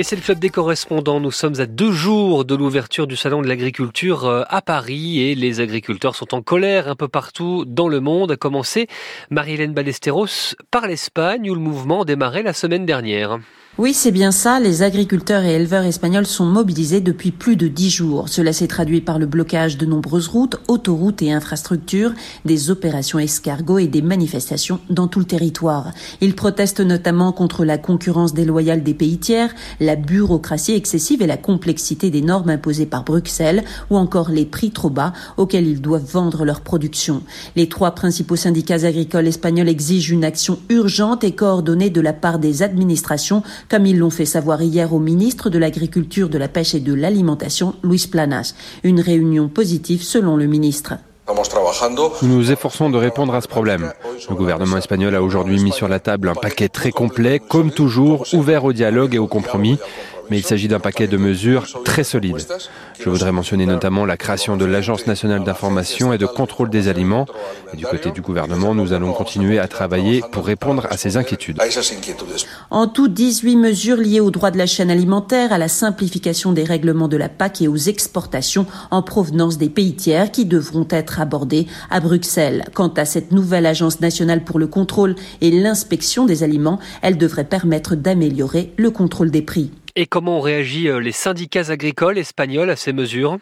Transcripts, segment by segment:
Et c'est le club des correspondants. Nous sommes à deux jours de l'ouverture du salon de l'agriculture euh, à Paris et les agriculteurs sont en colère un peu partout dans le monde. A commencé Marie-Hélène Ballesteros par l'Espagne où le mouvement démarrait la semaine dernière. Oui, c'est bien ça. Les agriculteurs et éleveurs espagnols sont mobilisés depuis plus de dix jours. Cela s'est traduit par le blocage de nombreuses routes, autoroutes et infrastructures, des opérations escargots et des manifestations dans tout le territoire. Ils protestent notamment contre la concurrence déloyale des pays tiers, la bureaucratie excessive et la complexité des normes imposées par Bruxelles ou encore les prix trop bas auxquels ils doivent vendre leur production. Les trois principaux syndicats agricoles espagnols exigent une action urgente et coordonnée de la part des administrations, comme ils l'ont fait savoir hier au ministre de l'Agriculture, de la Pêche et de l'Alimentation, Luis Planas. Une réunion positive selon le ministre. Nous nous efforçons de répondre à ce problème. Le gouvernement espagnol a aujourd'hui mis sur la table un paquet très complet, comme toujours, ouvert au dialogue et au compromis mais il s'agit d'un paquet de mesures très solides. Je voudrais mentionner notamment la création de l'Agence nationale d'information et de contrôle des aliments. Et du côté du gouvernement, nous allons continuer à travailler pour répondre à ces inquiétudes. En tout, 18 mesures liées au droit de la chaîne alimentaire, à la simplification des règlements de la PAC et aux exportations en provenance des pays tiers qui devront être abordées à Bruxelles. Quant à cette nouvelle Agence nationale pour le contrôle et l'inspection des aliments, elle devrait permettre d'améliorer le contrôle des prix. Et comment ont réagi euh, les syndicats agricoles espagnols à ces mesures?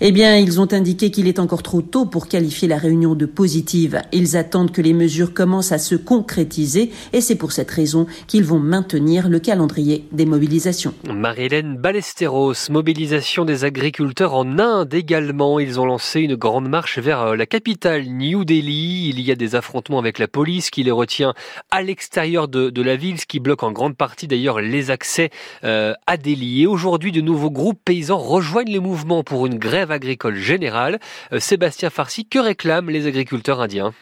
Eh bien, ils ont indiqué qu'il est encore trop tôt pour qualifier la réunion de positive. Ils attendent que les mesures commencent à se concrétiser et c'est pour cette raison qu'ils vont maintenir le calendrier des mobilisations. Marie-Hélène Ballesteros, mobilisation des agriculteurs en Inde également. Ils ont lancé une grande marche vers euh, la capitale New Delhi. Il y a des affrontements avec la police qui les retient à l'extérieur de, la ville, ce qui bloque en grande partie d'ailleurs les accès euh, à Delhi. Et aujourd'hui, de nouveaux groupes paysans rejoignent les mouvements pour une grève agricole générale. Euh, Sébastien Farcy, que réclament les agriculteurs indiens?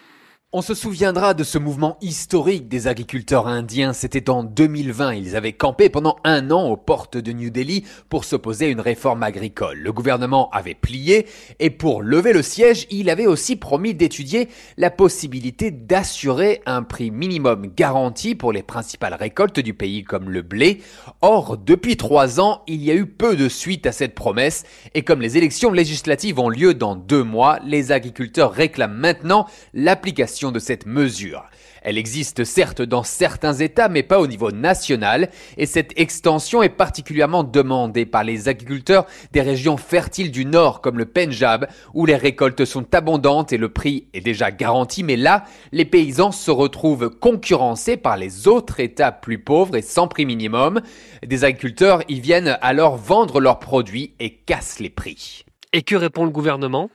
On se souviendra de ce mouvement historique des agriculteurs indiens. C'était en 2020. Ils avaient campé pendant un an aux portes de New Delhi pour s'opposer à une réforme agricole. Le gouvernement avait plié et pour lever le siège, il avait aussi promis d'étudier la possibilité d'assurer un prix minimum garanti pour les principales récoltes du pays comme le blé. Or, depuis trois ans, il y a eu peu de suite à cette promesse et comme les élections législatives ont lieu dans deux mois, les agriculteurs réclament maintenant l'application de cette mesure. Elle existe certes dans certains États, mais pas au niveau national, et cette extension est particulièrement demandée par les agriculteurs des régions fertiles du Nord, comme le Pendjab, où les récoltes sont abondantes et le prix est déjà garanti, mais là, les paysans se retrouvent concurrencés par les autres États plus pauvres et sans prix minimum. Des agriculteurs y viennent alors vendre leurs produits et cassent les prix. Et que répond le gouvernement?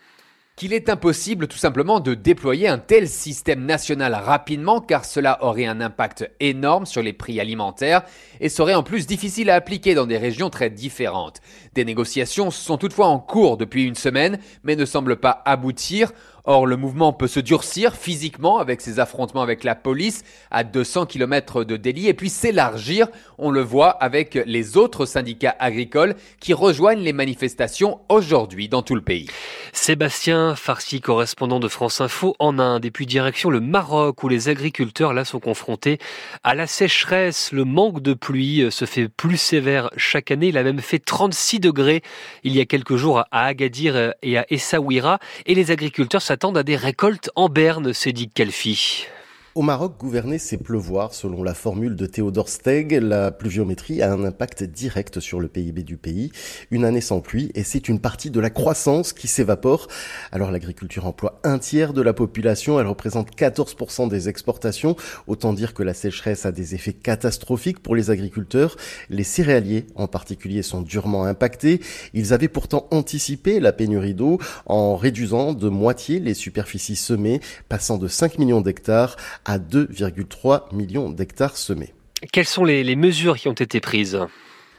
Qu'il est impossible tout simplement de déployer un tel système national rapidement car cela aurait un impact énorme sur les prix alimentaires et serait en plus difficile à appliquer dans des régions très différentes. Des négociations sont toutefois en cours depuis une semaine mais ne semblent pas aboutir. Or, le mouvement peut se durcir physiquement avec ses affrontements avec la police à 200 km de Delhi et puis s'élargir, on le voit avec les autres syndicats agricoles qui rejoignent les manifestations aujourd'hui dans tout le pays. Sébastien Farsi, correspondant de France Info en Inde et puis direction le Maroc où les agriculteurs là sont confrontés à la sécheresse. Le manque de pluie se fait plus sévère chaque année. Il a même fait 36 degrés il y a quelques jours à Agadir et à Essaouira et les agriculteurs s'attendent à des récoltes en berne, c'est dit Calfi. Au Maroc, gouverner, c'est pleuvoir. Selon la formule de Théodore Steg, la pluviométrie a un impact direct sur le PIB du pays. Une année sans pluie, et c'est une partie de la croissance qui s'évapore. Alors l'agriculture emploie un tiers de la population, elle représente 14% des exportations. Autant dire que la sécheresse a des effets catastrophiques pour les agriculteurs. Les céréaliers, en particulier, sont durement impactés. Ils avaient pourtant anticipé la pénurie d'eau en réduisant de moitié les superficies semées, passant de 5 millions d'hectares à 2,3 millions d'hectares semés. Quelles sont les, mesures qui ont été prises?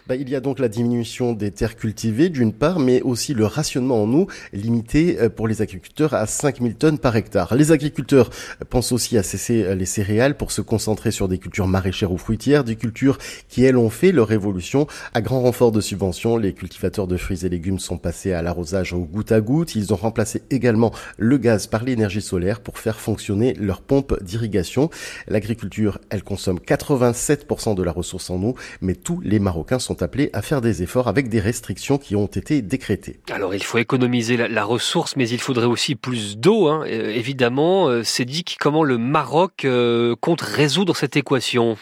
Bah, il y a donc la diminution des terres cultivées d'une part, mais aussi le rationnement en eau limité euh, pour les agriculteurs à 5000 tonnes par hectare. Les agriculteurs pensent aussi à cesser euh, les céréales pour se concentrer sur des cultures maraîchères ou fruitières, des cultures qui elles ont fait leur évolution à grand renfort de subventions. Les cultivateurs de fruits et légumes sont passés à l'arrosage au goutte à goutte. Ils ont remplacé également le gaz par l'énergie solaire pour faire fonctionner leurs pompes d'irrigation. L'agriculture, elle consomme 87% de la ressource en eau, mais tous les Marocains sont sont appelés à faire des efforts avec des restrictions qui ont été décrétées. Alors il faut économiser la, ressource, mais il faudrait aussi plus d'eau, hein. euh, évidemment. Euh, c'est dit comment le Maroc euh, compte résoudre cette équation?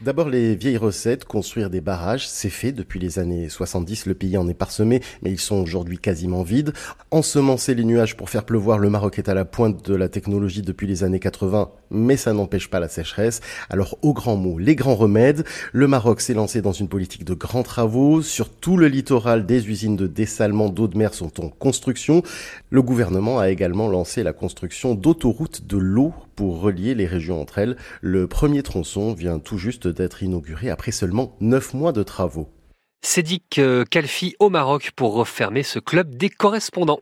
D'abord les vieilles recettes, construire des barrages, c'est fait depuis les années 70, le pays en est parsemé, mais ils sont aujourd'hui quasiment vides. Ensemencer les nuages pour faire pleuvoir, le Maroc est à la pointe de la technologie depuis les années 80, mais ça n'empêche pas la sécheresse. Alors aux grands mots, les grands remèdes, le Maroc s'est lancé dans une politique de grands travaux, sur tout le littoral des usines de dessalement d'eau de mer sont en construction. Le gouvernement a également lancé la construction d'autoroutes de l'eau pour relier les régions entre elles. Le premier tronçon vient tout juste d'être inauguré après seulement 9 mois de travaux. Cédic Kalfi au Maroc pour refermer ce club des correspondants.